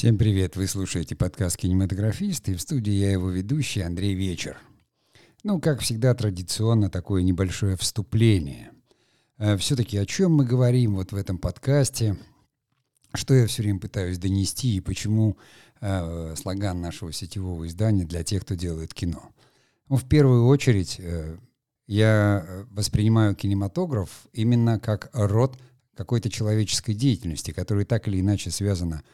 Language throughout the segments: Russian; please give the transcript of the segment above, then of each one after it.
Всем привет! Вы слушаете подкаст «Кинематографист» и в студии я его ведущий Андрей Вечер. Ну, как всегда, традиционно такое небольшое вступление. Э, Все-таки о чем мы говорим вот в этом подкасте, что я все время пытаюсь донести и почему э, слоган нашего сетевого издания для тех, кто делает кино. Ну, в первую очередь, э, я воспринимаю кинематограф именно как род какой-то человеческой деятельности, которая так или иначе связана с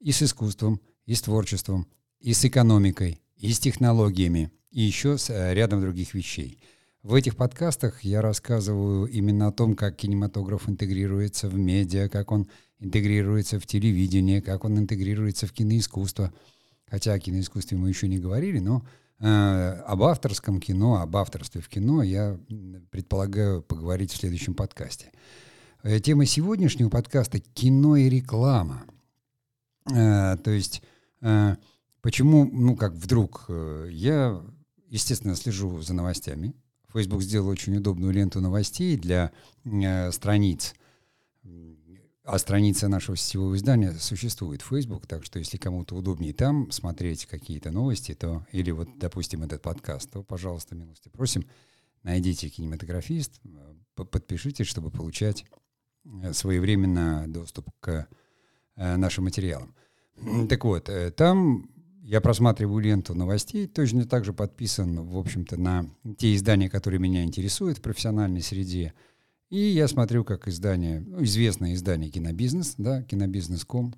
и с искусством, и с творчеством, и с экономикой, и с технологиями, и еще с э, рядом других вещей. В этих подкастах я рассказываю именно о том, как кинематограф интегрируется в медиа, как он интегрируется в телевидение, как он интегрируется в киноискусство. Хотя о киноискусстве мы еще не говорили, но э, об авторском кино, об авторстве в кино я предполагаю поговорить в следующем подкасте. Э, тема сегодняшнего подкаста — кино и реклама — Э, то есть э, почему, ну как вдруг, э, я, естественно, слежу за новостями. Facebook сделал очень удобную ленту новостей для страниц. А страница нашего сетевого издания существует в Facebook, так что если кому-то удобнее там смотреть какие-то новости, то или вот, допустим, этот подкаст, то, пожалуйста, милости просим, найдите кинематографист, подпишитесь, чтобы получать своевременно доступ к нашим материалам. Так вот, э, там я просматриваю ленту новостей, точно так же подписан, в общем-то, на те издания, которые меня интересуют в профессиональной среде. И я смотрю, как издание, ну, известное издание «Кинобизнес», да, «Кинобизнес.ком»,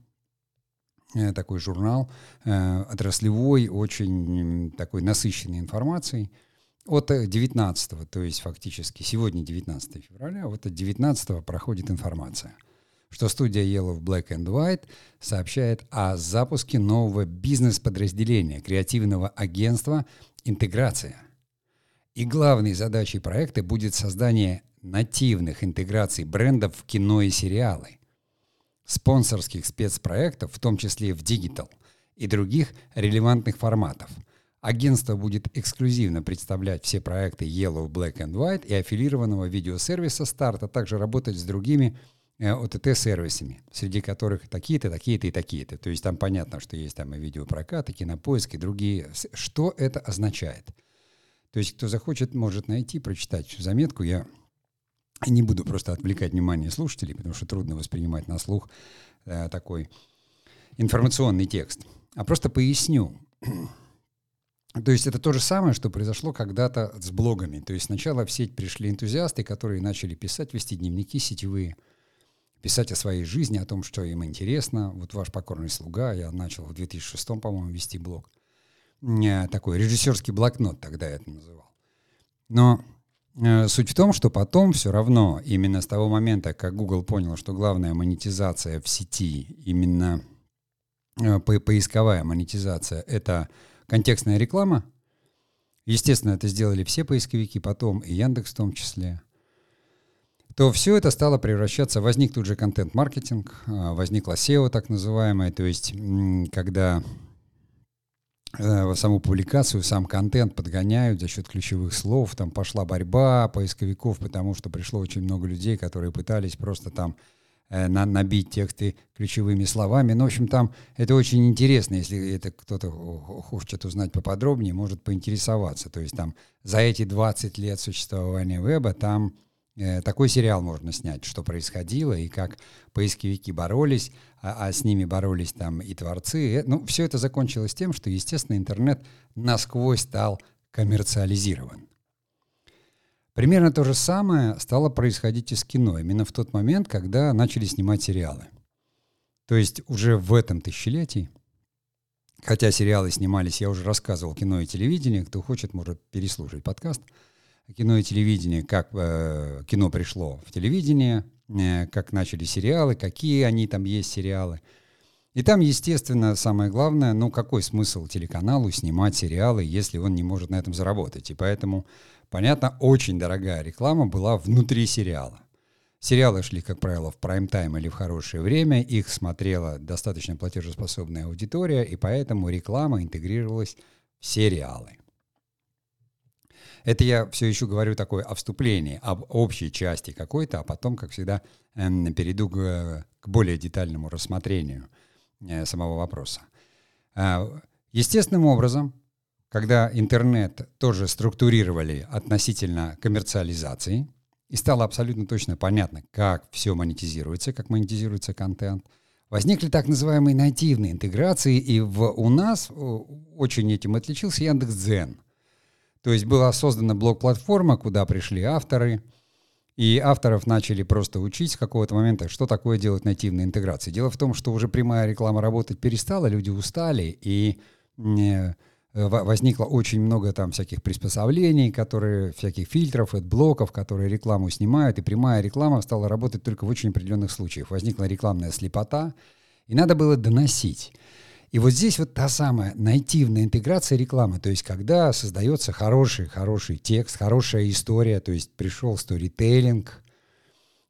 э, такой журнал, отраслевой, очень такой насыщенной информацией. От 19, то есть фактически сегодня 19 февраля, вот от 19 проходит информация – что студия Yellow Black and White сообщает о запуске нового бизнес-подразделения креативного агентства «Интеграция». И главной задачей проекта будет создание нативных интеграций брендов в кино и сериалы, спонсорских спецпроектов, в том числе в digital, и других релевантных форматов. Агентство будет эксклюзивно представлять все проекты Yellow, Black and White и аффилированного видеосервиса «Старт», а также работать с другими ОТТ-сервисами, среди которых такие-то, такие-то и такие-то. То есть там понятно, что есть там и видеопрокат, и кинопоиск, и другие. Что это означает? То есть кто захочет, может найти, прочитать заметку. Я не буду просто отвлекать внимание слушателей, потому что трудно воспринимать на слух э, такой информационный текст. А просто поясню. То есть это то же самое, что произошло когда-то с блогами. То есть сначала в сеть пришли энтузиасты, которые начали писать, вести дневники сетевые – писать о своей жизни, о том, что им интересно. Вот ваш покорный слуга, я начал в 2006, по-моему, вести блог. Э, такой режиссерский блокнот тогда я это называл. Но э, суть в том, что потом все равно, именно с того момента, как Google понял, что главная монетизация в сети, именно э, по поисковая монетизация, это контекстная реклама, естественно, это сделали все поисковики потом, и Яндекс в том числе – то все это стало превращаться, возник тут же контент-маркетинг, а, возникла SEO так называемая, то есть когда э, саму публикацию, сам контент подгоняют за счет ключевых слов, там пошла борьба поисковиков, потому что пришло очень много людей, которые пытались просто там э, на, набить тексты ключевыми словами. Ну, в общем, там это очень интересно, если это кто-то хочет узнать поподробнее, может поинтересоваться. То есть там за эти 20 лет существования веба там такой сериал можно снять, что происходило и как поисковики боролись, а, а с ними боролись там и творцы. Э, ну, все это закончилось тем, что, естественно, интернет насквозь стал коммерциализирован. Примерно то же самое стало происходить и с кино, именно в тот момент, когда начали снимать сериалы. То есть уже в этом тысячелетии, хотя сериалы снимались, я уже рассказывал, кино и телевидение, кто хочет, может переслушать подкаст – кино и телевидение, как э, кино пришло в телевидение, э, как начали сериалы, какие они там есть сериалы. И там, естественно, самое главное, ну какой смысл телеканалу снимать сериалы, если он не может на этом заработать. И поэтому, понятно, очень дорогая реклама была внутри сериала. Сериалы шли, как правило, в прайм-тайм или в хорошее время, их смотрела достаточно платежеспособная аудитория, и поэтому реклама интегрировалась в сериалы. Это я все еще говорю такое о вступлении, об общей части какой-то, а потом, как всегда, перейду к, к более детальному рассмотрению э, самого вопроса. Э, естественным образом, когда интернет тоже структурировали относительно коммерциализации, и стало абсолютно точно понятно, как все монетизируется, как монетизируется контент, возникли так называемые нативные интеграции, и в, у нас очень этим отличился Яндекс.Дзен. То есть была создана блок-платформа, куда пришли авторы, и авторов начали просто учить с какого-то момента, что такое делать нативные интеграции. Дело в том, что уже прямая реклама работать перестала, люди устали, и э, возникло очень много там всяких приспособлений, которые, всяких фильтров, блоков, которые рекламу снимают, и прямая реклама стала работать только в очень определенных случаях. Возникла рекламная слепота, и надо было доносить. И вот здесь вот та самая нативная интеграция рекламы, то есть когда создается хороший, хороший текст, хорошая история, то есть пришел сторителлинг,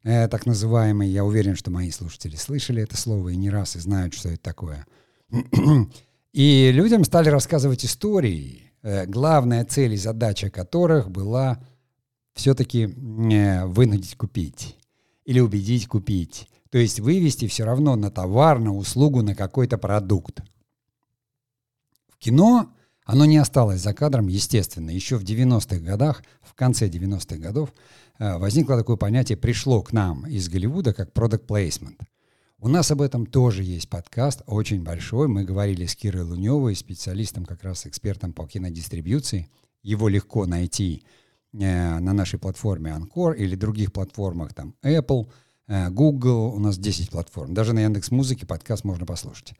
э, так называемый, я уверен, что мои слушатели слышали это слово и не раз и знают, что это такое. И людям стали рассказывать истории, э, главная цель и задача которых была все-таки э, вынудить купить или убедить купить. То есть вывести все равно на товар, на услугу, на какой-то продукт. Кино, оно не осталось за кадром, естественно. Еще в 90-х годах, в конце 90-х годов, э, возникло такое понятие, пришло к нам из Голливуда, как product placement. У нас об этом тоже есть подкаст, очень большой. Мы говорили с Кирой Луневой, специалистом, как раз экспертом по кинодистрибьюции. Его легко найти э, на нашей платформе Anchor или других платформах, там Apple, э, Google, у нас 10 платформ. Даже на Яндекс Музыке подкаст можно послушать.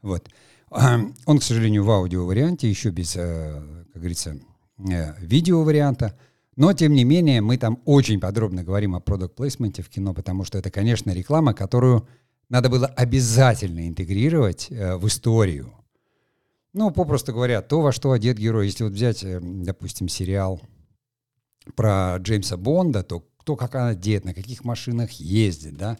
Вот. Он, к сожалению, в аудио-варианте, еще без, э, как говорится, э, видео-варианта. Но, тем не менее, мы там очень подробно говорим о продукт плейсменте в кино, потому что это, конечно, реклама, которую надо было обязательно интегрировать э, в историю. Ну, попросту говоря, то, во что одет герой. Если вот взять, допустим, сериал про Джеймса Бонда, то кто как одет, на каких машинах ездит, да,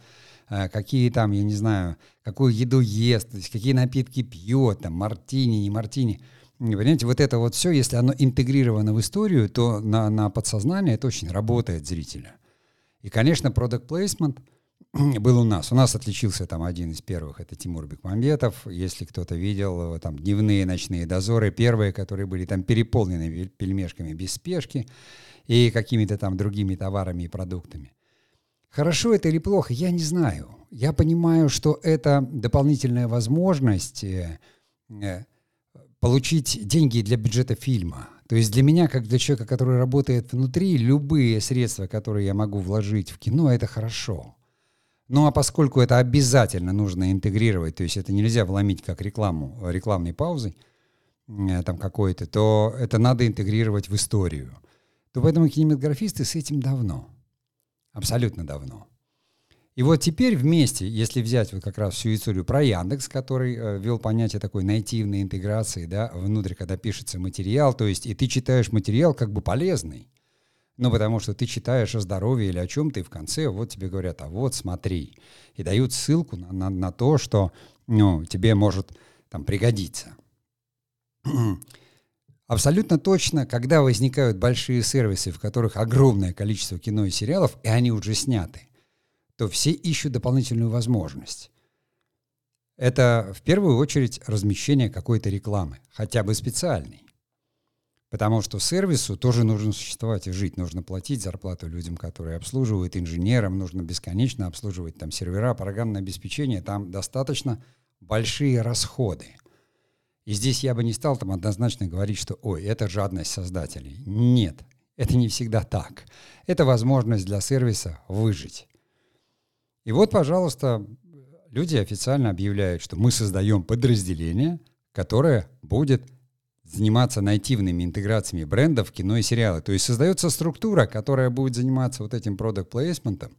какие там, я не знаю, какую еду ест, то есть какие напитки пьет, там, мартини, не мартини. Понимаете, вот это вот все, если оно интегрировано в историю, то на, на подсознание это очень работает зрителя. И, конечно, product placement был у нас. У нас отличился там один из первых, это Тимур Бекмамбетов. Если кто-то видел, там дневные ночные дозоры, первые, которые были там переполнены пельмешками без спешки и какими-то там другими товарами и продуктами. Хорошо это или плохо, я не знаю. Я понимаю, что это дополнительная возможность э, э, получить деньги для бюджета фильма. То есть для меня, как для человека, который работает внутри, любые средства, которые я могу вложить в кино, это хорошо. Ну а поскольку это обязательно нужно интегрировать, то есть это нельзя вломить как рекламу, рекламной паузой э, там какой-то, то это надо интегрировать в историю. То поэтому кинематографисты с этим давно. Абсолютно давно. И вот теперь вместе, если взять вот как раз всю историю про Яндекс, который э, понятие такой нативной интеграции, да, внутрь, когда пишется материал, то есть и ты читаешь материал как бы полезный, ну, потому что ты читаешь о здоровье или о чем-то, и в конце вот тебе говорят, а вот смотри, и дают ссылку на, на, на то, что ну, тебе может там пригодиться. Абсолютно точно, когда возникают большие сервисы, в которых огромное количество кино и сериалов, и они уже сняты, то все ищут дополнительную возможность. Это в первую очередь размещение какой-то рекламы, хотя бы специальной. Потому что сервису тоже нужно существовать и жить. Нужно платить зарплату людям, которые обслуживают, инженерам, нужно бесконечно обслуживать там сервера, программное обеспечение. Там достаточно большие расходы – и здесь я бы не стал там однозначно говорить, что ой, это жадность создателей. Нет, это не всегда так. Это возможность для сервиса выжить. И вот, пожалуйста, люди официально объявляют, что мы создаем подразделение, которое будет заниматься нативными интеграциями брендов кино и сериалы. То есть создается структура, которая будет заниматься вот этим продукт плейсментом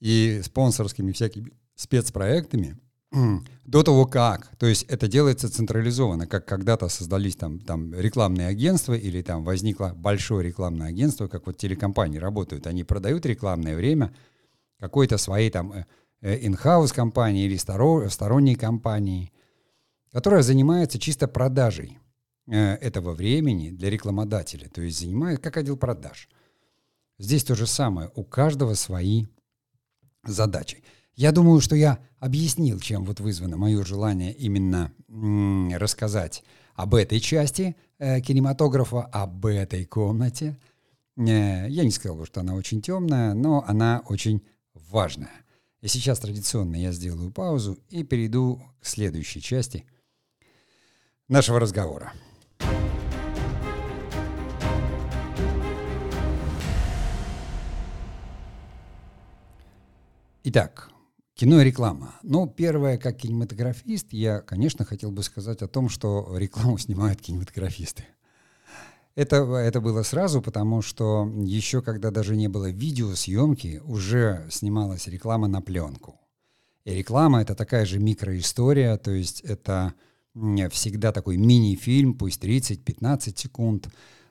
и спонсорскими всякими спецпроектами – до того как. То есть это делается централизованно, как когда-то создались там, там рекламные агентства или там возникло большое рекламное агентство, как вот телекомпании работают. Они продают рекламное время какой-то своей там э, э, in-house компании или сторонней компании, которая занимается чисто продажей э, этого времени для рекламодателя. То есть занимает как отдел продаж. Здесь то же самое. У каждого свои задачи. Я думаю, что я объяснил, чем вот вызвано мое желание именно рассказать об этой части э, кинематографа, об этой комнате. Э, я не сказал бы, что она очень темная, но она очень важная. И сейчас традиционно я сделаю паузу и перейду к следующей части нашего разговора. Итак, кино и реклама. Ну, первое, как кинематографист, я, конечно, хотел бы сказать о том, что рекламу снимают кинематографисты. Это, это было сразу, потому что еще когда даже не было видеосъемки, уже снималась реклама на пленку. И реклама — это такая же микроистория, то есть это всегда такой мини-фильм, пусть 30-15 секунд,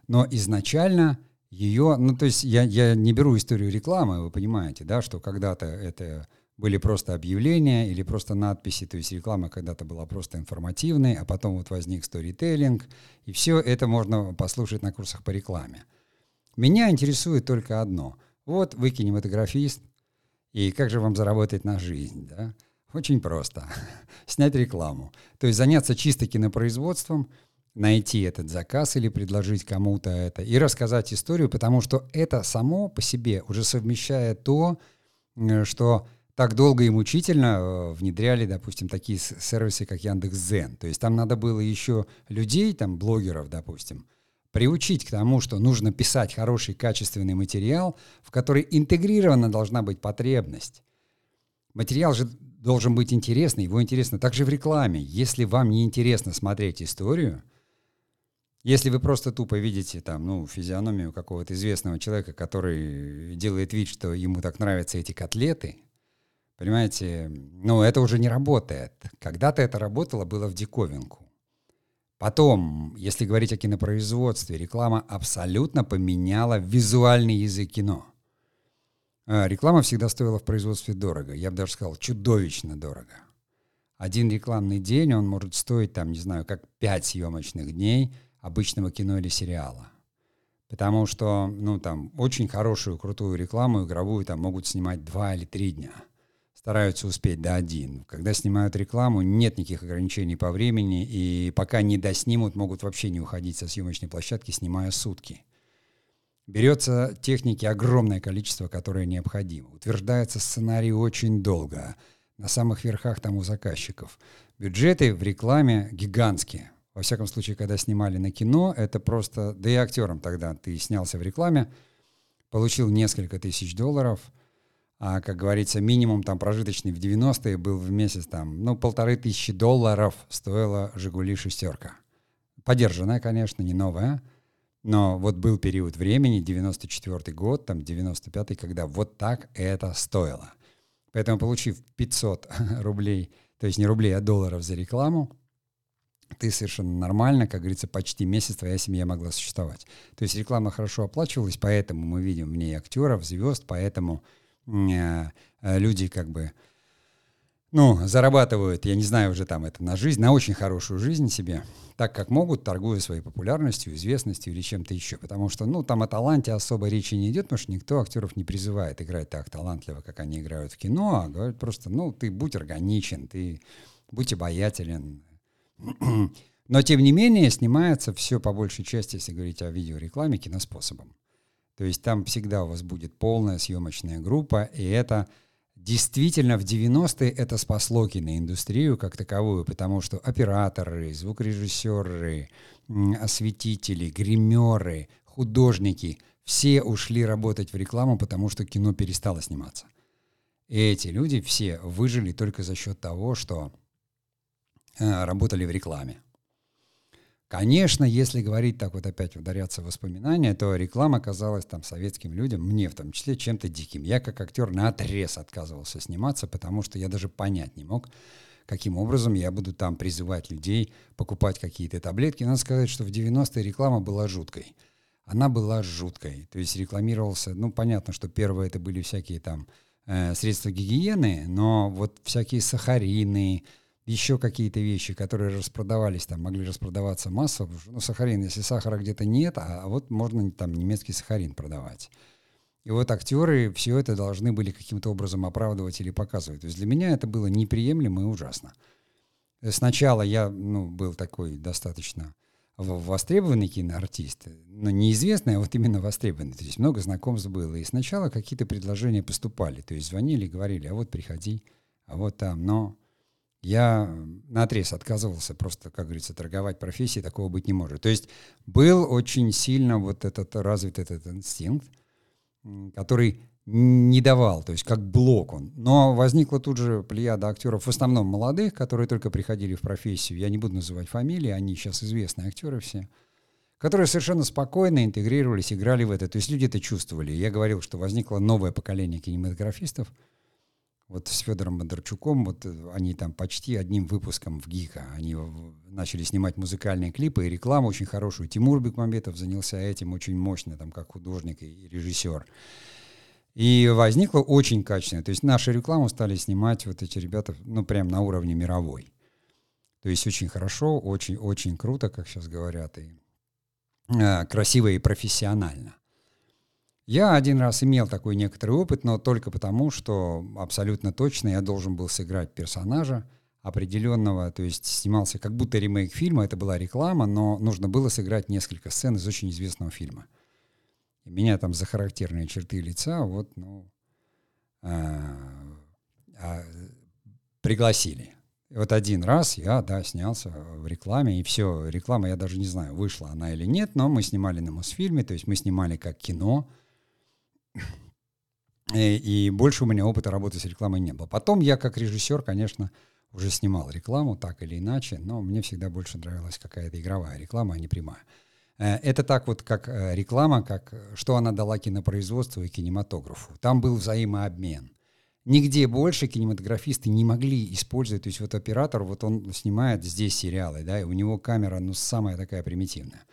но изначально ее, ну то есть я, я не беру историю рекламы, вы понимаете, да, что когда-то это были просто объявления или просто надписи, то есть реклама когда-то была просто информативной, а потом вот возник сторителлинг, и все это можно послушать на курсах по рекламе. Меня интересует только одно. Вот вы кинематографист, и как же вам заработать на жизнь, да? Очень просто. Снять рекламу. То есть заняться чисто кинопроизводством – найти этот заказ или предложить кому-то это и рассказать историю, потому что это само по себе уже совмещает то, э, что так долго и мучительно э, внедряли, допустим, такие сервисы, как Яндекс.Зен. То есть там надо было еще людей, там, блогеров, допустим, приучить к тому, что нужно писать хороший, качественный материал, в который интегрирована должна быть потребность. Материал же должен быть интересный, его интересно. Также в рекламе. Если вам не интересно смотреть историю, если вы просто тупо видите там, ну, физиономию какого-то известного человека, который делает вид, что ему так нравятся эти котлеты, понимаете, ну, это уже не работает. Когда-то это работало, было в диковинку. Потом, если говорить о кинопроизводстве, реклама абсолютно поменяла визуальный язык кино. А, реклама всегда стоила в производстве дорого. Я бы даже сказал, чудовищно дорого. Один рекламный день, он может стоить, там, не знаю, как пять съемочных дней – обычного кино или сериала. Потому что, ну, там, очень хорошую, крутую рекламу игровую там могут снимать два или три дня. Стараются успеть до один. Когда снимают рекламу, нет никаких ограничений по времени, и пока не доснимут, могут вообще не уходить со съемочной площадки, снимая сутки. Берется техники огромное количество, которое необходимо. Утверждается сценарий очень долго. На самых верхах там у заказчиков. Бюджеты в рекламе гигантские. Во всяком случае, когда снимали на кино, это просто... Да и актером тогда ты снялся в рекламе, получил несколько тысяч долларов, а, как говорится, минимум там прожиточный в 90-е был в месяц там, ну, полторы тысячи долларов стоила «Жигули шестерка». Подержанная, конечно, не новая, но вот был период времени, 94 год, там 95-й, когда вот так это стоило. Поэтому, получив 500 рублей, то есть не рублей, а долларов за рекламу, ты совершенно нормально, как говорится, почти месяц твоя семья могла существовать. То есть реклама хорошо оплачивалась, поэтому мы видим в ней актеров, звезд, поэтому люди как бы, ну, зарабатывают, я не знаю уже там это, на жизнь, на очень хорошую жизнь себе, так как могут, торгуя своей популярностью, известностью или чем-то еще. Потому что, ну, там о таланте особо речи не идет, потому что никто актеров не призывает играть так талантливо, как они играют в кино, а говорят просто, ну, ты будь органичен, ты будь обаятелен, но, тем не менее, снимается все по большей части, если говорить о видеорекламе, киноспособом. То есть там всегда у вас будет полная съемочная группа, и это действительно в 90-е это спасло киноиндустрию как таковую, потому что операторы, звукорежиссеры, осветители, гримеры, художники, все ушли работать в рекламу, потому что кино перестало сниматься. И эти люди все выжили только за счет того, что Э, работали в рекламе. Конечно, если говорить так вот опять ударяться в воспоминания, то реклама казалась там советским людям, мне в том числе, чем-то диким. Я как актер на отрез отказывался сниматься, потому что я даже понять не мог, каким образом я буду там призывать людей покупать какие-то таблетки. Надо сказать, что в 90-е реклама была жуткой. Она была жуткой. То есть рекламировался, ну, понятно, что первое это были всякие там э, средства гигиены, но вот всякие сахарины, еще какие-то вещи, которые распродавались, там могли распродаваться массово. Ну, сахарин, если сахара где-то нет, а вот можно там немецкий сахарин продавать. И вот актеры все это должны были каким-то образом оправдывать или показывать. То есть для меня это было неприемлемо и ужасно. Сначала я ну, был такой достаточно востребованный киноартист, но неизвестный, а вот именно востребованный. То есть много знакомств было. И сначала какие-то предложения поступали. То есть звонили, говорили, а вот приходи, а вот там. Но я на отрез отказывался просто, как говорится, торговать профессией, такого быть не может. То есть был очень сильно вот этот развит этот инстинкт, который не давал, то есть как блок он. Но возникла тут же плеяда актеров, в основном молодых, которые только приходили в профессию. Я не буду называть фамилии, они сейчас известные актеры все, которые совершенно спокойно интегрировались, играли в это. То есть люди это чувствовали. Я говорил, что возникло новое поколение кинематографистов. Вот с Федором Бондарчуком, вот они там почти одним выпуском в ГИКа, они начали снимать музыкальные клипы и рекламу очень хорошую. Тимур Бекмамбетов занялся этим очень мощно, там, как художник и режиссер. И возникло очень качественно. То есть нашу рекламу стали снимать вот эти ребята, ну, прям на уровне мировой. То есть очень хорошо, очень-очень круто, как сейчас говорят, и э, красиво и профессионально. Я один раз имел такой некоторый опыт, но только потому, что абсолютно точно я должен был сыграть персонажа определенного, то есть снимался как будто ремейк фильма, это была реклама, но нужно было сыграть несколько сцен из очень известного фильма. Меня там за характерные черты лица вот, ну, а, а, пригласили. Вот один раз я, да, снялся в рекламе, и все, реклама, я даже не знаю, вышла она или нет, но мы снимали на Мосфильме, то есть мы снимали как кино, и, и больше у меня опыта работы с рекламой не было. Потом я как режиссер, конечно, уже снимал рекламу так или иначе, но мне всегда больше нравилась какая-то игровая реклама, а не прямая. Э, это так вот, как э, реклама, как э, что она дала кинопроизводству и кинематографу. Там был взаимообмен. Нигде больше кинематографисты не могли использовать, то есть вот оператор, вот он снимает здесь сериалы, да, и у него камера, ну, самая такая примитивная.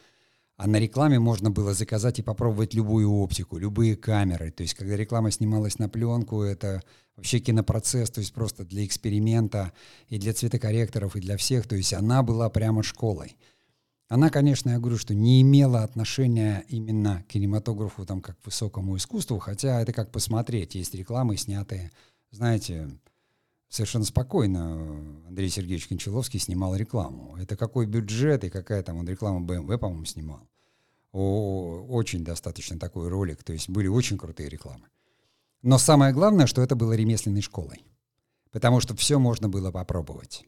А на рекламе можно было заказать и попробовать любую оптику, любые камеры. То есть, когда реклама снималась на пленку, это вообще кинопроцесс, то есть просто для эксперимента и для цветокорректоров, и для всех. То есть она была прямо школой. Она, конечно, я говорю, что не имела отношения именно к кинематографу, там, как к высокому искусству, хотя это как посмотреть. Есть рекламы, снятые, знаете, совершенно спокойно Андрей Сергеевич Кончаловский снимал рекламу. Это какой бюджет и какая там он реклама BMW, по-моему, снимал. О, очень достаточно такой ролик, то есть были очень крутые рекламы. Но самое главное, что это было ремесленной школой, потому что все можно было попробовать.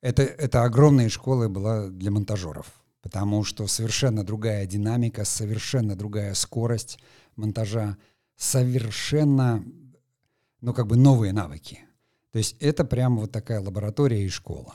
Это, это огромная школа была для монтажеров, потому что совершенно другая динамика, совершенно другая скорость монтажа, совершенно, ну, как бы новые навыки. То есть это прямо вот такая лаборатория и школа.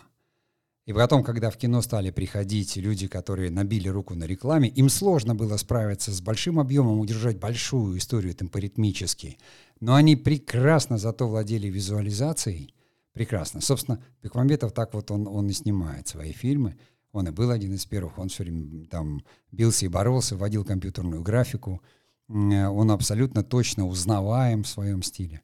И потом, когда в кино стали приходить люди, которые набили руку на рекламе, им сложно было справиться с большим объемом, удержать большую историю темпоритмически. Но они прекрасно зато владели визуализацией, прекрасно. Собственно, Бекмамбетов так вот он, он и снимает свои фильмы. Он и был один из первых, он все время там бился и боролся, вводил компьютерную графику. Он абсолютно точно узнаваем в своем стиле.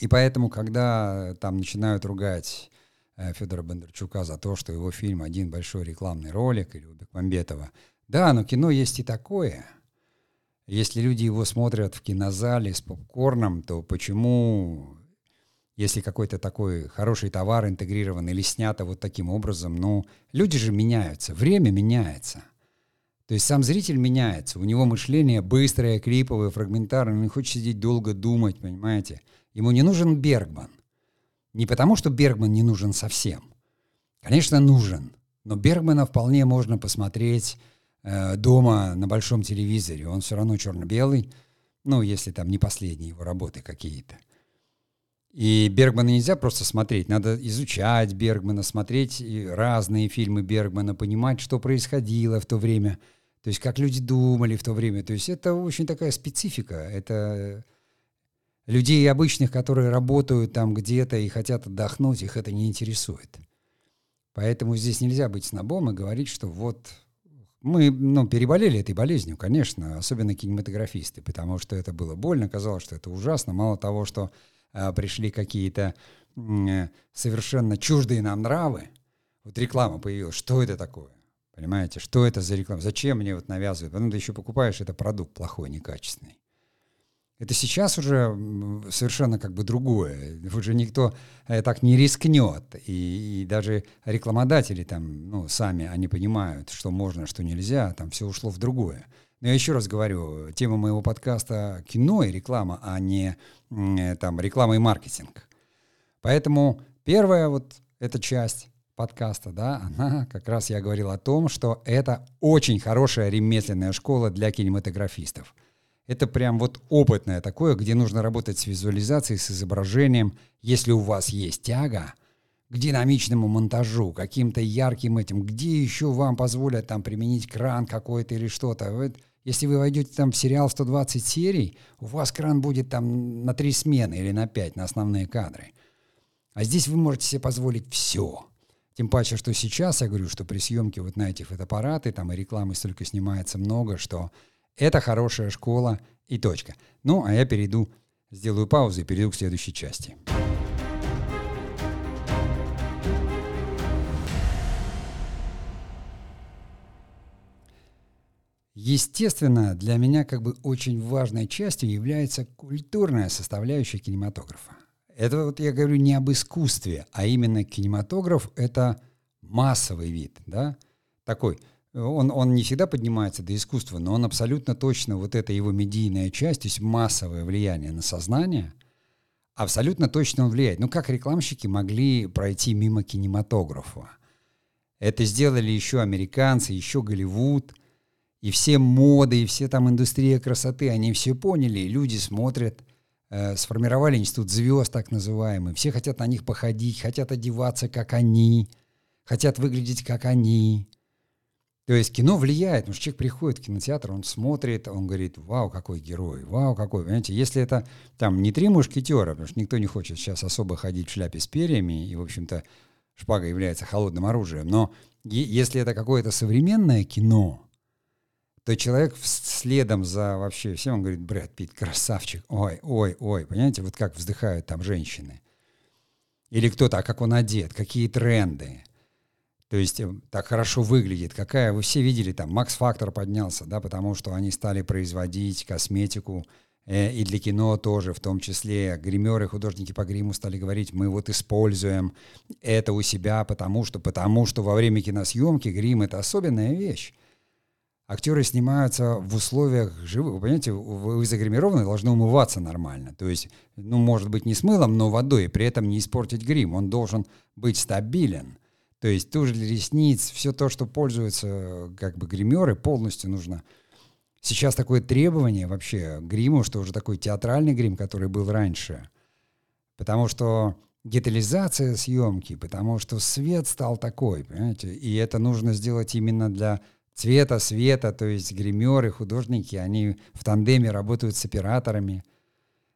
И поэтому, когда там начинают ругать э, Федора Бондарчука за то, что его фильм один большой рекламный ролик, или у Бекмамбетова, да, но кино есть и такое. Если люди его смотрят в кинозале с попкорном, то почему если какой-то такой хороший товар интегрирован или снято вот таким образом, ну, люди же меняются, время меняется. То есть сам зритель меняется, у него мышление быстрое, клиповое, фрагментарное, он не хочет сидеть долго думать, понимаете? Ему не нужен Бергман. Не потому, что Бергман не нужен совсем. Конечно, нужен. Но Бергмана вполне можно посмотреть э, дома на большом телевизоре. Он все равно черно-белый, ну, если там не последние его работы какие-то. И Бергмана нельзя просто смотреть, надо изучать Бергмана, смотреть разные фильмы Бергмана, понимать, что происходило в то время, то есть как люди думали в то время. То есть это очень такая специфика. Это людей обычных, которые работают там где-то и хотят отдохнуть, их это не интересует. Поэтому здесь нельзя быть снобом и говорить, что вот мы ну, переболели этой болезнью, конечно, особенно кинематографисты, потому что это было больно, казалось, что это ужасно. Мало того, что а, пришли какие-то совершенно чуждые нам нравы. Вот реклама появилась. Что это такое? Понимаете, что это за реклама? Зачем мне вот навязывают? Потом ты еще покупаешь это продукт плохой, некачественный. Это сейчас уже совершенно как бы другое. Уже никто э, так не рискнет. И, и даже рекламодатели там, ну, сами, они понимают, что можно, что нельзя. Там все ушло в другое. Но я еще раз говорю, тема моего подкаста — кино и реклама, а не э, там реклама и маркетинг. Поэтому первая вот эта часть подкаста, да, она как раз я говорил о том, что это очень хорошая ремесленная школа для кинематографистов. Это прям вот опытное такое, где нужно работать с визуализацией, с изображением. Если у вас есть тяга к динамичному монтажу, каким-то ярким этим, где еще вам позволят там применить кран какой-то или что-то. Если вы войдете там в сериал 120 серий, у вас кран будет там на три смены или на пять, на основные кадры. А здесь вы можете себе позволить все. Тем паче, что сейчас я говорю, что при съемке вот на эти фотоаппараты, там и рекламы столько снимается много, что это хорошая школа и точка. Ну, а я перейду, сделаю паузу и перейду к следующей части. Естественно, для меня как бы очень важной частью является культурная составляющая кинематографа. Это вот я говорю не об искусстве, а именно кинематограф — это массовый вид, да, такой. Он, он не всегда поднимается до искусства, но он абсолютно точно, вот эта его медийная часть, то есть массовое влияние на сознание, абсолютно точно он влияет. Ну как рекламщики могли пройти мимо кинематографа? Это сделали еще американцы, еще Голливуд, и все моды, и все там индустрия красоты, они все поняли, люди смотрят — сформировали институт звезд, так называемый. Все хотят на них походить, хотят одеваться, как они, хотят выглядеть, как они. То есть кино влияет, потому что человек приходит в кинотеатр, он смотрит, он говорит, вау, какой герой, вау, какой. Понимаете, если это там не три мушкетера, потому что никто не хочет сейчас особо ходить в шляпе с перьями, и, в общем-то, шпага является холодным оружием, но если это какое-то современное кино, то человек следом за вообще всем, он говорит, Брэд Питт, красавчик, ой, ой, ой, понимаете, вот как вздыхают там женщины. Или кто-то, а как он одет, какие тренды. То есть э, так хорошо выглядит, какая, вы все видели, там Макс Фактор поднялся, да, потому что они стали производить косметику, э, и для кино тоже, в том числе гримеры, художники по гриму стали говорить, мы вот используем это у себя, потому что, потому что во время киносъемки грим — это особенная вещь актеры снимаются в условиях живых. Вы понимаете, вы загримированы, должны умываться нормально. То есть, ну, может быть, не с мылом, но водой, при этом не испортить грим. Он должен быть стабилен. То есть тушь для ресниц, все то, что пользуются как бы гримеры, полностью нужно. Сейчас такое требование вообще гриму, что уже такой театральный грим, который был раньше. Потому что детализация съемки, потому что свет стал такой, понимаете, и это нужно сделать именно для цвета, света, то есть гримеры, художники, они в тандеме работают с операторами.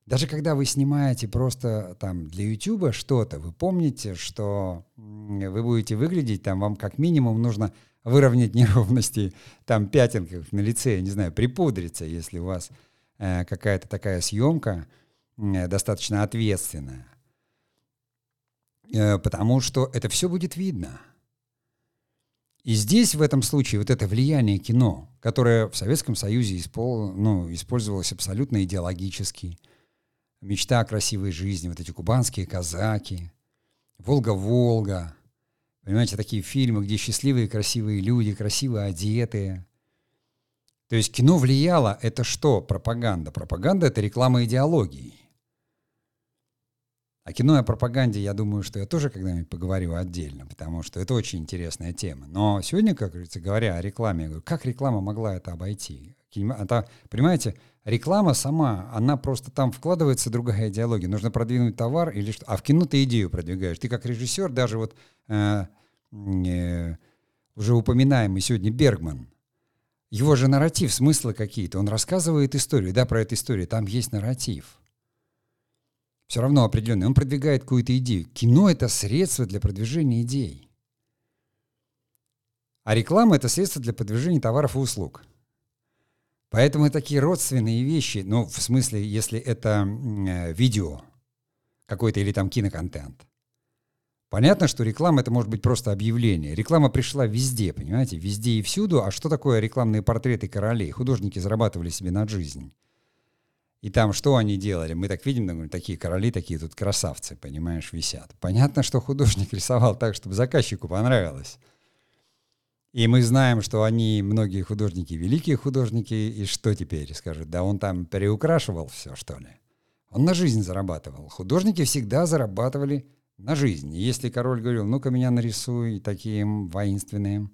Даже когда вы снимаете просто там для YouTube что-то, вы помните, что вы будете выглядеть, там вам как минимум нужно выровнять неровности, там пятенках на лице, я не знаю, припудриться, если у вас э, какая-то такая съемка э, достаточно ответственная. Э, потому что это все будет видно. И здесь, в этом случае, вот это влияние кино, которое в Советском Союзе испол, ну, использовалось абсолютно идеологически, мечта о красивой жизни, вот эти кубанские казаки, Волга-Волга, понимаете, такие фильмы, где счастливые красивые люди, красиво одетые. То есть кино влияло, это что? Пропаганда. Пропаганда — это реклама идеологии. О кино и о пропаганде, я думаю, что я тоже когда-нибудь поговорю отдельно, потому что это очень интересная тема. Но сегодня, как говорится, говоря о рекламе, я говорю, как реклама могла это обойти? Это, понимаете, реклама сама, она просто там вкладывается другая идеология. Нужно продвинуть товар или что. А в кино ты идею продвигаешь. Ты как режиссер, даже вот э, э, уже упоминаемый сегодня Бергман, его же нарратив, смыслы какие-то. Он рассказывает историю, да, про эту историю. Там есть нарратив все равно определенный. Он продвигает какую-то идею. Кино — это средство для продвижения идей. А реклама — это средство для продвижения товаров и услуг. Поэтому такие родственные вещи, ну, в смысле, если это э, видео какой-то или там киноконтент. Понятно, что реклама это может быть просто объявление. Реклама пришла везде, понимаете, везде и всюду. А что такое рекламные портреты королей? Художники зарабатывали себе на жизнь. И там что они делали? Мы так видим, говорим, такие короли, такие тут красавцы, понимаешь, висят. Понятно, что художник рисовал так, чтобы заказчику понравилось. И мы знаем, что они, многие художники, великие художники, и что теперь скажут? Да он там переукрашивал все, что ли? Он на жизнь зарабатывал. Художники всегда зарабатывали на жизнь. И если король говорил, ну-ка меня нарисуй таким воинственным,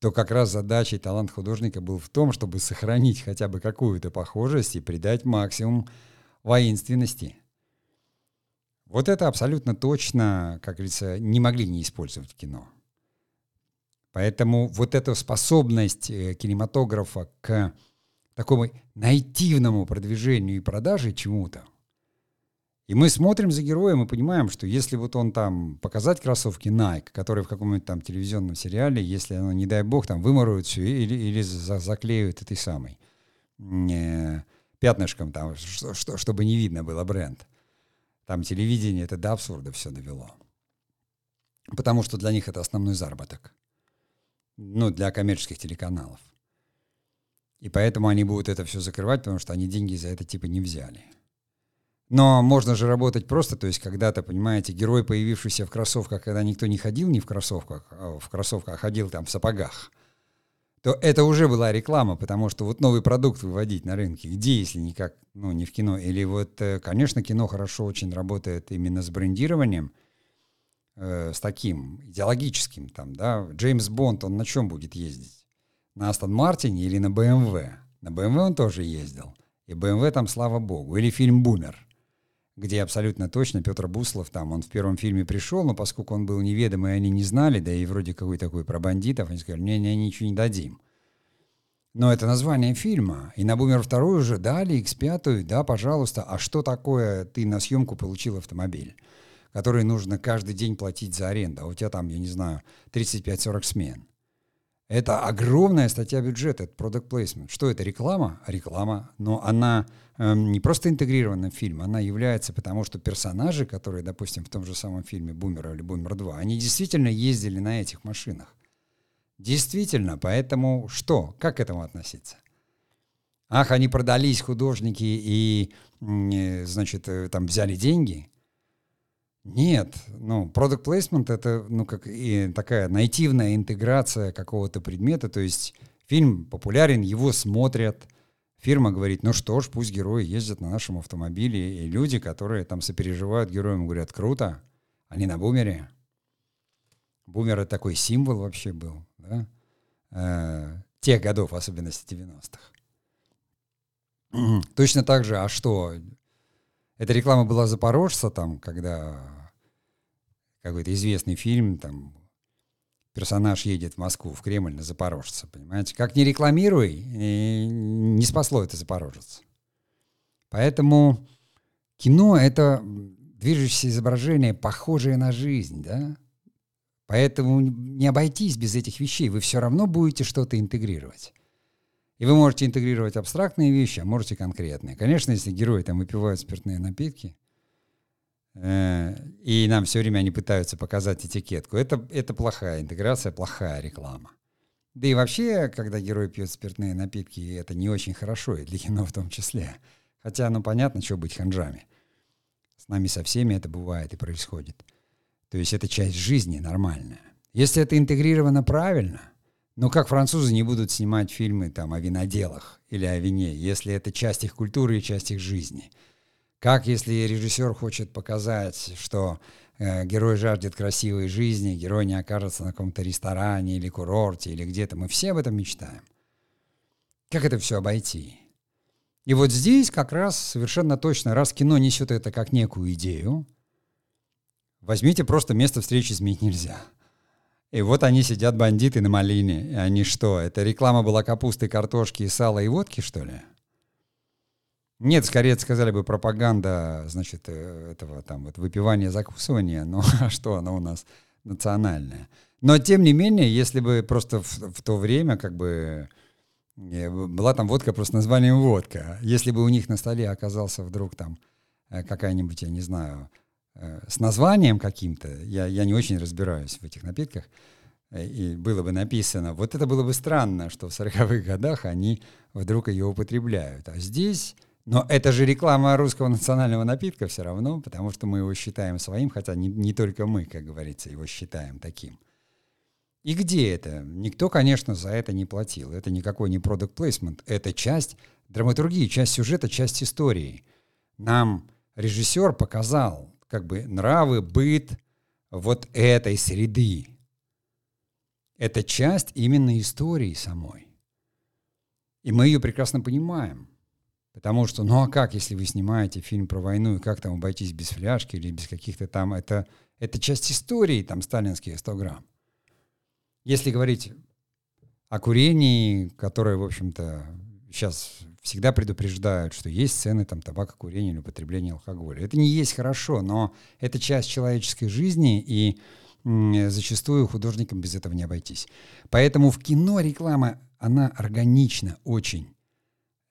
то как раз задача и талант художника был в том, чтобы сохранить хотя бы какую-то похожесть и придать максимум воинственности. Вот это абсолютно точно, как говорится, не могли не использовать в кино. Поэтому вот эта способность э, кинематографа к такому нативному продвижению и продаже чему-то – и мы смотрим за героем и понимаем, что если вот он там показать кроссовки Nike, которые в каком-нибудь там телевизионном сериале, если оно, не дай бог, там выморуют все или, или за, заклеют этой самой э, пятнышком там, что, что, чтобы не видно было бренд. Там телевидение это до абсурда все довело. Потому что для них это основной заработок. Ну, для коммерческих телеканалов. И поэтому они будут это все закрывать, потому что они деньги за это типа не взяли. Но можно же работать просто, то есть когда-то, понимаете, герой, появившийся в кроссовках, когда никто не ходил не в кроссовках, а в кроссовках, а ходил там в сапогах, то это уже была реклама, потому что вот новый продукт выводить на рынке, где, если никак, ну, не в кино, или вот, э, конечно, кино хорошо очень работает именно с брендированием, э, с таким идеологическим, там, да, Джеймс Бонд, он на чем будет ездить? На Астон Мартине или на БМВ? На БМВ он тоже ездил, и БМВ там, слава богу, или фильм «Бумер», где абсолютно точно Петр Буслов там, он в первом фильме пришел, но поскольку он был неведомый, они не знали, да и вроде какой такой про бандитов, они сказали, не, не, ничего не дадим. Но это название фильма. И на «Бумер» второй уже дали, X5, да, пожалуйста. А что такое ты на съемку получил автомобиль, который нужно каждый день платить за аренду? А у тебя там, я не знаю, 35-40 смен. Это огромная статья бюджета, это product placement. Что это, реклама? Реклама. Но она не просто интегрирована в фильм, она является потому, что персонажи, которые, допустим, в том же самом фильме «Бумер» или «Бумер 2», они действительно ездили на этих машинах. Действительно, поэтому что? Как к этому относиться? Ах, они продались, художники, и, э, значит, э, там взяли деньги? Нет, ну, product placement — это, ну, как и такая нативная интеграция какого-то предмета, то есть фильм популярен, его смотрят — Фирма говорит, ну что ж, пусть герои ездят на нашем автомобиле, и люди, которые там сопереживают героям, говорят, круто, они на бумере. Бумер — это такой символ вообще был, да? Э, тех годов, особенности 90-х. Точно так же, а что? Эта реклама была «Запорожца», там, когда какой-то известный фильм, там, персонаж едет в Москву, в Кремль на Запорожца, понимаете? Как не рекламируй, не спасло это Запорожец. Поэтому кино — это движущееся изображение, похожее на жизнь, да? Поэтому не обойтись без этих вещей, вы все равно будете что-то интегрировать. И вы можете интегрировать абстрактные вещи, а можете конкретные. Конечно, если герои там выпивают спиртные напитки, Э, и нам все время они пытаются показать этикетку. Это, это плохая интеграция, плохая реклама. Да и вообще, когда герой пьет спиртные напитки, это не очень хорошо, и для кино в том числе. Хотя, ну понятно, что быть ханжами. С нами со всеми это бывает и происходит. То есть это часть жизни нормальная. Если это интегрировано правильно, ну как французы не будут снимать фильмы там о виноделах или о вине, если это часть их культуры и часть их жизни – как если режиссер хочет показать, что герой жаждет красивой жизни, герой не окажется на каком-то ресторане или курорте или где-то. Мы все об этом мечтаем. Как это все обойти? И вот здесь как раз совершенно точно, раз кино несет это как некую идею, возьмите просто место встречи изменить нельзя. И вот они сидят, бандиты на малине. И они что, это реклама была капусты, картошки, сала и водки, что ли? Нет, скорее сказали бы пропаганда, значит, э, этого там вот выпивания, закусывания, но а что оно у нас национальное. Но тем не менее, если бы просто в, в то время как бы э, была там водка просто названием водка, если бы у них на столе оказался вдруг там э, какая-нибудь, я не знаю, с названием каким-то, я, я не очень разбираюсь в этих напитках, и было бы написано, вот это было бы странно, что в 40-х годах они вдруг ее употребляют. А здесь, но это же реклама русского национального напитка все равно, потому что мы его считаем своим, хотя не, не только мы, как говорится, его считаем таким. И где это? Никто, конечно, за это не платил. Это никакой не product placement. Это часть драматургии, часть сюжета, часть истории. Нам режиссер показал как бы нравы, быт вот этой среды. Это часть именно истории самой. И мы ее прекрасно понимаем. Потому что, ну а как, если вы снимаете фильм про войну, и как там обойтись без фляжки или без каких-то там... Это, это часть истории, там, сталинские 100 грамм. Если говорить о курении, которое, в общем-то, сейчас всегда предупреждают, что есть цены там табака, курения или употребления алкоголя. Это не есть хорошо, но это часть человеческой жизни, и зачастую художникам без этого не обойтись. Поэтому в кино реклама, она органично очень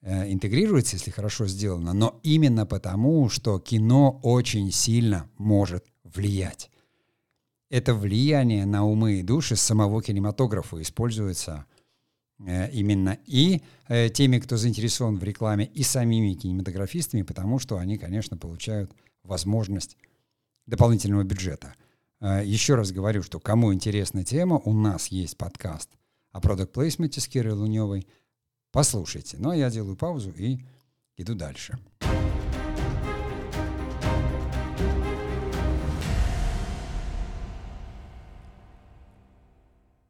интегрируется, если хорошо сделано, но именно потому, что кино очень сильно может влиять это влияние на умы и души самого кинематографа используется э, именно и э, теми, кто заинтересован в рекламе, и самими кинематографистами, потому что они, конечно, получают возможность дополнительного бюджета. Э, еще раз говорю, что кому интересна тема, у нас есть подкаст о продукт плейсменте с Кирой Луневой. Послушайте. Ну, а я делаю паузу и иду дальше.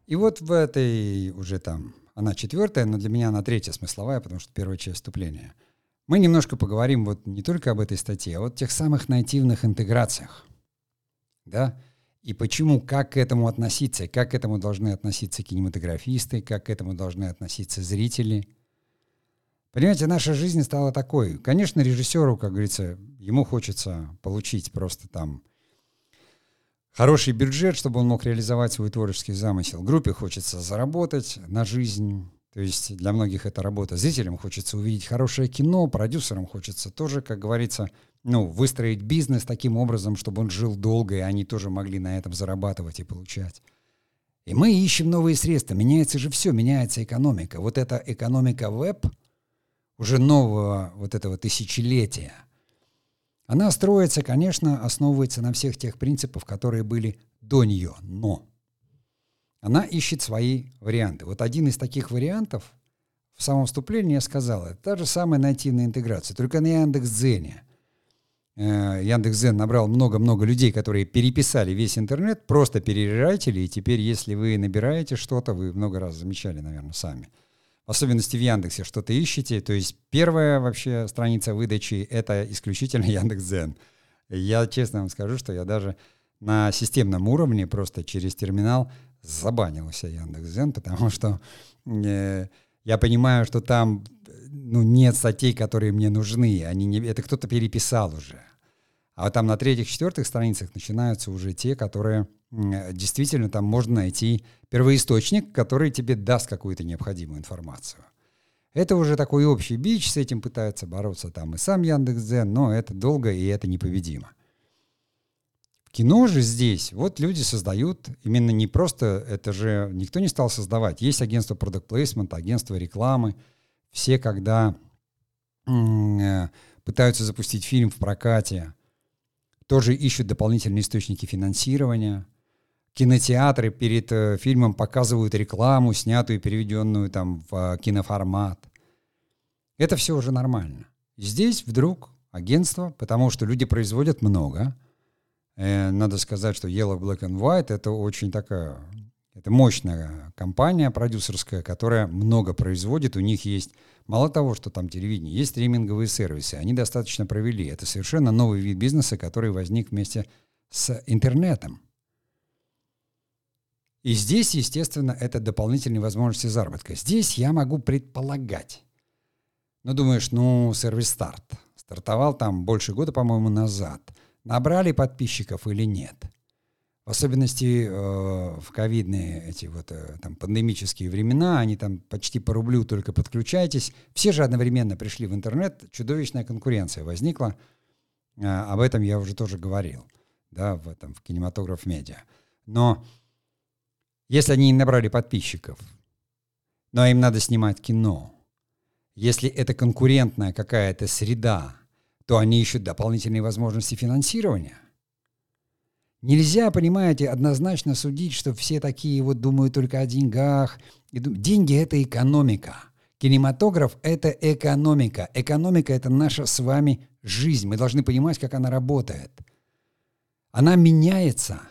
И вот в этой уже там, она четвертая, но для меня она третья смысловая, потому что первая часть вступления. Мы немножко поговорим вот не только об этой статье, а вот тех самых нативных интеграциях. Да? И почему, как к этому относиться, как к этому должны относиться кинематографисты, как к этому должны относиться зрители. Понимаете, наша жизнь стала такой. Конечно, режиссеру, как говорится, ему хочется получить просто там хороший бюджет, чтобы он мог реализовать свой творческий замысел. Группе хочется заработать на жизнь, то есть для многих это работа. Зрителям хочется увидеть хорошее кино, продюсерам хочется тоже, как говорится, ну, выстроить бизнес таким образом, чтобы он жил долго, и они тоже могли на этом зарабатывать и получать. И мы ищем новые средства. Меняется же все, меняется экономика. Вот эта экономика веб уже нового вот этого тысячелетия – она строится, конечно, основывается на всех тех принципах, которые были до нее, но она ищет свои варианты. Вот один из таких вариантов в самом вступлении я сказал, это та же самая нативная интеграция, только на Яндекс.Дзене. Э, Яндекс.Дзен набрал много-много людей, которые переписали весь интернет, просто перерирайтили, и теперь, если вы набираете что-то, вы много раз замечали, наверное, сами – особенности в Яндексе что-то ищете. То есть первая вообще страница выдачи — это исключительно Яндекс.Дзен. Я честно вам скажу, что я даже на системном уровне просто через терминал забанился Яндекс.Дзен, потому что э, я понимаю, что там ну, нет статей, которые мне нужны. Они не, это кто-то переписал уже. А там на третьих, четвертых страницах начинаются уже те, которые действительно там можно найти первоисточник, который тебе даст какую-то необходимую информацию. Это уже такой общий бич, с этим пытается бороться там и сам Яндекс.Дзен, но это долго и это непобедимо. В кино же здесь вот люди создают именно не просто, это же никто не стал создавать. Есть агентство продукт placement, агентство рекламы. Все, когда э, пытаются запустить фильм в прокате, тоже ищут дополнительные источники финансирования кинотеатры перед э, фильмом показывают рекламу, снятую и переведенную там в э, киноформат. Это все уже нормально. Здесь вдруг агентство, потому что люди производят много. Э, надо сказать, что Yellow, Black and White это очень такая, это мощная компания продюсерская, которая много производит. У них есть, мало того, что там телевидение, есть стриминговые сервисы. Они достаточно провели. Это совершенно новый вид бизнеса, который возник вместе с интернетом. И здесь, естественно, это дополнительные возможности заработка. Здесь я могу предполагать. Ну, думаешь, ну, сервис старт. Стартовал там больше года, по-моему, назад. Набрали подписчиков или нет? В особенности э, в ковидные эти вот э, там пандемические времена, они там почти по рублю только подключайтесь. Все же одновременно пришли в интернет, чудовищная конкуренция возникла. Э, об этом я уже тоже говорил. да, в этом, в кинематограф медиа. Но если они не набрали подписчиков, но им надо снимать кино, если это конкурентная какая-то среда, то они ищут дополнительные возможности финансирования. Нельзя, понимаете, однозначно судить, что все такие вот думают только о деньгах. Деньги — это экономика. Кинематограф — это экономика. Экономика — это наша с вами жизнь. Мы должны понимать, как она работает. Она меняется.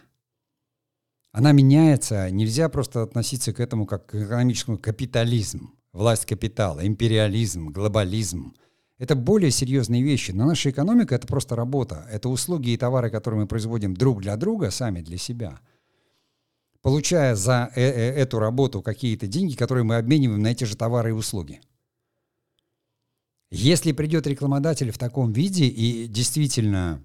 Она меняется. Нельзя просто относиться к этому как к экономическому капитализму. Власть капитала, империализм, глобализм — это более серьезные вещи. Но наша экономика — это просто работа. Это услуги и товары, которые мы производим друг для друга, сами для себя. Получая за э -э эту работу какие-то деньги, которые мы обмениваем на эти же товары и услуги. Если придет рекламодатель в таком виде и действительно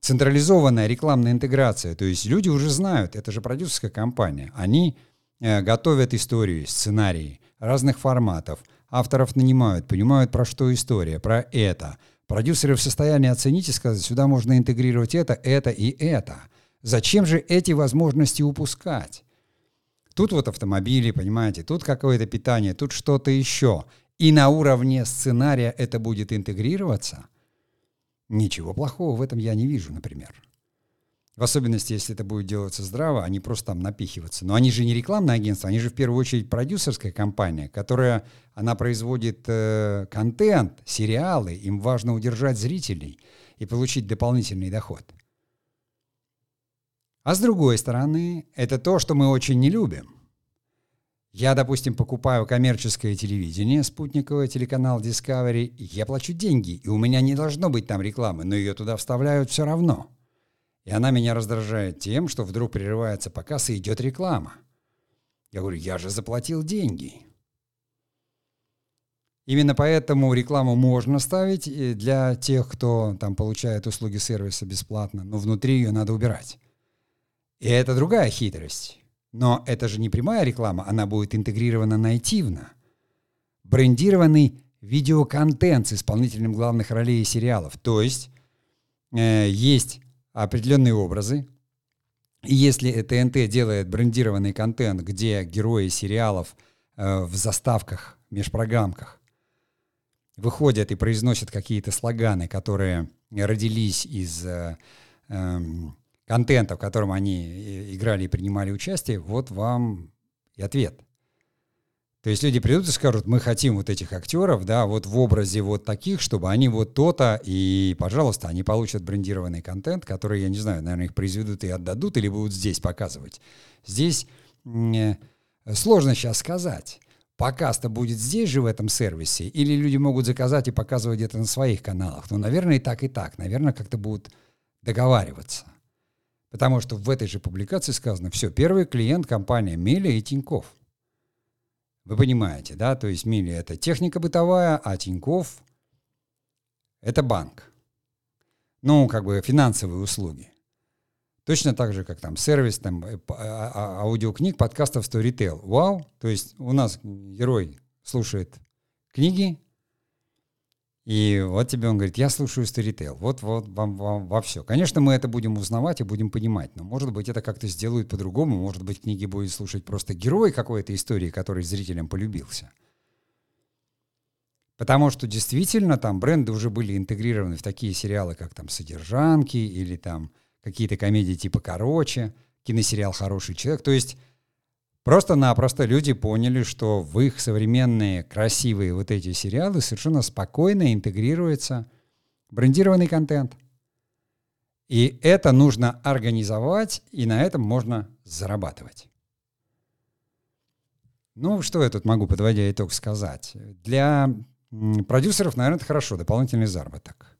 централизованная рекламная интеграция, то есть люди уже знают, это же продюсерская компания, они э, готовят истории, сценарии разных форматов – Авторов нанимают, понимают, про что история, про это. Продюсеры в состоянии оценить и сказать, сюда можно интегрировать это, это и это. Зачем же эти возможности упускать? Тут вот автомобили, понимаете, тут какое-то питание, тут что-то еще. И на уровне сценария это будет интегрироваться. Ничего плохого в этом я не вижу, например. В особенности, если это будет делаться здраво, а не просто там напихиваться. Но они же не рекламное агентство, они же в первую очередь продюсерская компания, которая, она производит э, контент, сериалы, им важно удержать зрителей и получить дополнительный доход. А с другой стороны, это то, что мы очень не любим. Я, допустим, покупаю коммерческое телевидение, спутниковый телеканал Discovery, я плачу деньги, и у меня не должно быть там рекламы, но ее туда вставляют все равно – и она меня раздражает тем, что вдруг прерывается показ и идет реклама. Я говорю, я же заплатил деньги. Именно поэтому рекламу можно ставить э, для тех, кто там получает услуги сервиса бесплатно, но внутри ее надо убирать. И это другая хитрость. Но это же не прямая реклама, она будет интегрирована нативно. Брендированный видеоконтент с исполнителем главных ролей и сериалов. То есть э, есть определенные образы. И если ТНТ делает брендированный контент, где герои сериалов э, в заставках, межпрограммках выходят и произносят какие-то слоганы, которые родились из э, э, контента, в котором они э, играли и принимали участие, вот вам и ответ. То есть люди придут и скажут, мы хотим вот этих актеров, да, вот в образе вот таких, чтобы они вот то-то, и, пожалуйста, они получат брендированный контент, который, я не знаю, наверное, их произведут и отдадут, или будут здесь показывать. Здесь э, сложно сейчас сказать. Показ-то будет здесь же, в этом сервисе, или люди могут заказать и показывать где-то на своих каналах. Ну, наверное, и так, и так. Наверное, как-то будут договариваться. Потому что в этой же публикации сказано, все, первый клиент компания Миля и Тиньков – вы понимаете, да? То есть Мили — это техника бытовая, а Тиньков — это банк. Ну, как бы финансовые услуги. Точно так же, как там сервис, там, э, а, а, аудиокниг, подкастов Storytel. Вау! То есть у нас герой слушает книги, и вот тебе он говорит, я слушаю Storytel, вот, вот вам, вам во все. Конечно, мы это будем узнавать и будем понимать, но может быть это как-то сделают по-другому, может быть книги будет слушать просто герой какой-то истории, который зрителям полюбился. Потому что действительно там бренды уже были интегрированы в такие сериалы, как там «Содержанки» или там какие-то комедии типа «Короче», киносериал «Хороший человек». То есть Просто-напросто люди поняли, что в их современные красивые вот эти сериалы совершенно спокойно интегрируется брендированный контент. И это нужно организовать, и на этом можно зарабатывать. Ну, что я тут могу, подводя итог, сказать? Для продюсеров, наверное, это хорошо, дополнительный заработок.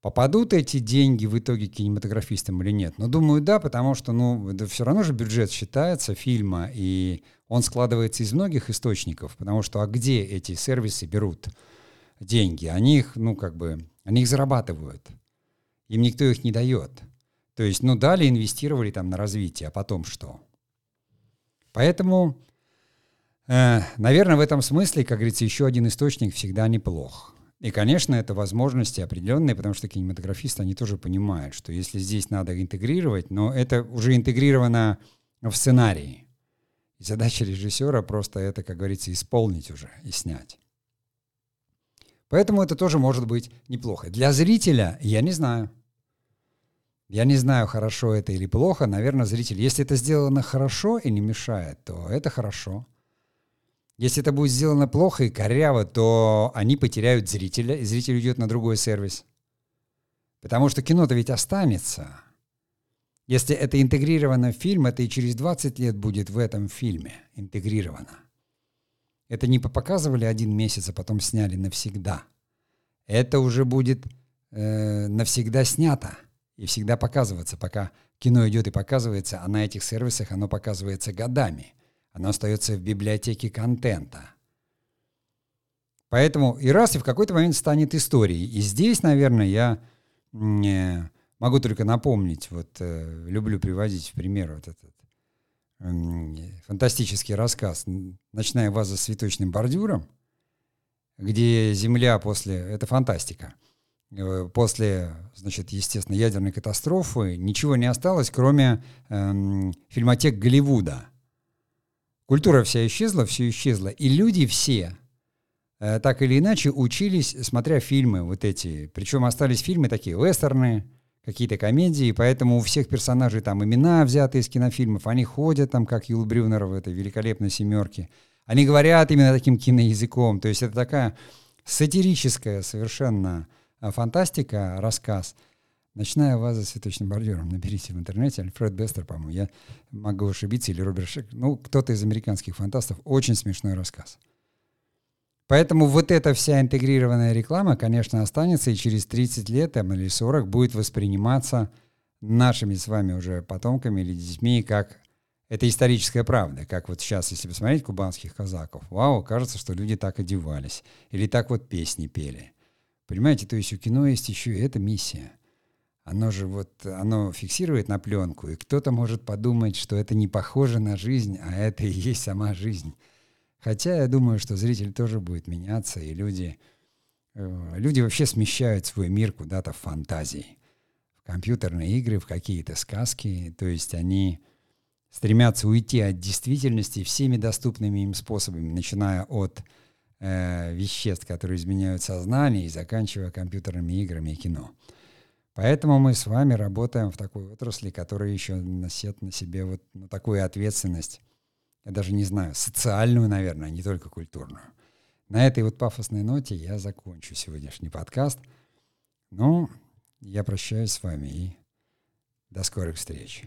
Попадут эти деньги в итоге кинематографистам или нет? Ну, думаю, да, потому что, ну, да все равно же бюджет считается фильма, и он складывается из многих источников, потому что, а где эти сервисы берут деньги? Они их, ну, как бы, они их зарабатывают. Им никто их не дает. То есть, ну, дали, инвестировали там на развитие, а потом что? Поэтому, э, наверное, в этом смысле, как говорится, еще один источник всегда неплох. И, конечно, это возможности определенные, потому что кинематографисты, они тоже понимают, что если здесь надо интегрировать, но это уже интегрировано в сценарии. И задача режиссера просто это, как говорится, исполнить уже и снять. Поэтому это тоже может быть неплохо. Для зрителя я не знаю. Я не знаю, хорошо это или плохо. Наверное, зритель, если это сделано хорошо и не мешает, то это хорошо. Если это будет сделано плохо и коряво, то они потеряют зрителя, и зритель уйдет на другой сервис. Потому что кино-то ведь останется. Если это интегрировано в фильм, это и через 20 лет будет в этом фильме интегрировано. Это не показывали один месяц, а потом сняли навсегда. Это уже будет э, навсегда снято и всегда показываться, пока кино идет и показывается, а на этих сервисах оно показывается годами – оно остается в библиотеке контента. Поэтому и раз, и в какой-то момент станет историей. И здесь, наверное, я э, могу только напомнить, вот э, люблю приводить в пример вот этот фантастический рассказ «Ночная ваза с цветочным бордюром», где Земля после... Это фантастика. Э, после, значит, естественно, ядерной катастрофы ничего не осталось, кроме э, фильмотек Голливуда – Культура вся исчезла, все исчезло. И люди все, э, так или иначе, учились, смотря фильмы вот эти. Причем остались фильмы такие вестерны, какие-то комедии, поэтому у всех персонажей там имена взяты из кинофильмов, они ходят там, как Юл Брюнер в этой великолепной семерке. Они говорят именно таким киноязыком. То есть это такая сатирическая совершенно э, фантастика, рассказ – Ночная ваза с цветочным бордюром. Наберите в интернете. Альфред Бестер, по-моему. Я могу ошибиться. Или Роберт Шек. Ну, кто-то из американских фантастов. Очень смешной рассказ. Поэтому вот эта вся интегрированная реклама, конечно, останется и через 30 лет там, или 40 будет восприниматься нашими с вами уже потомками или детьми как это историческая правда, как вот сейчас, если посмотреть кубанских казаков, вау, кажется, что люди так одевались, или так вот песни пели. Понимаете, то есть у кино есть еще и эта миссия оно же вот, оно фиксирует на пленку, и кто-то может подумать, что это не похоже на жизнь, а это и есть сама жизнь. Хотя я думаю, что зритель тоже будет меняться, и люди, э, люди вообще смещают свой мир куда-то в фантазии, в компьютерные игры, в какие-то сказки, то есть они стремятся уйти от действительности всеми доступными им способами, начиная от э, веществ, которые изменяют сознание, и заканчивая компьютерными играми и кино. Поэтому мы с вами работаем в такой отрасли, которая еще носит на себе вот ну, такую ответственность, я даже не знаю, социальную, наверное, а не только культурную. На этой вот пафосной ноте я закончу сегодняшний подкаст. Ну, я прощаюсь с вами и до скорых встреч.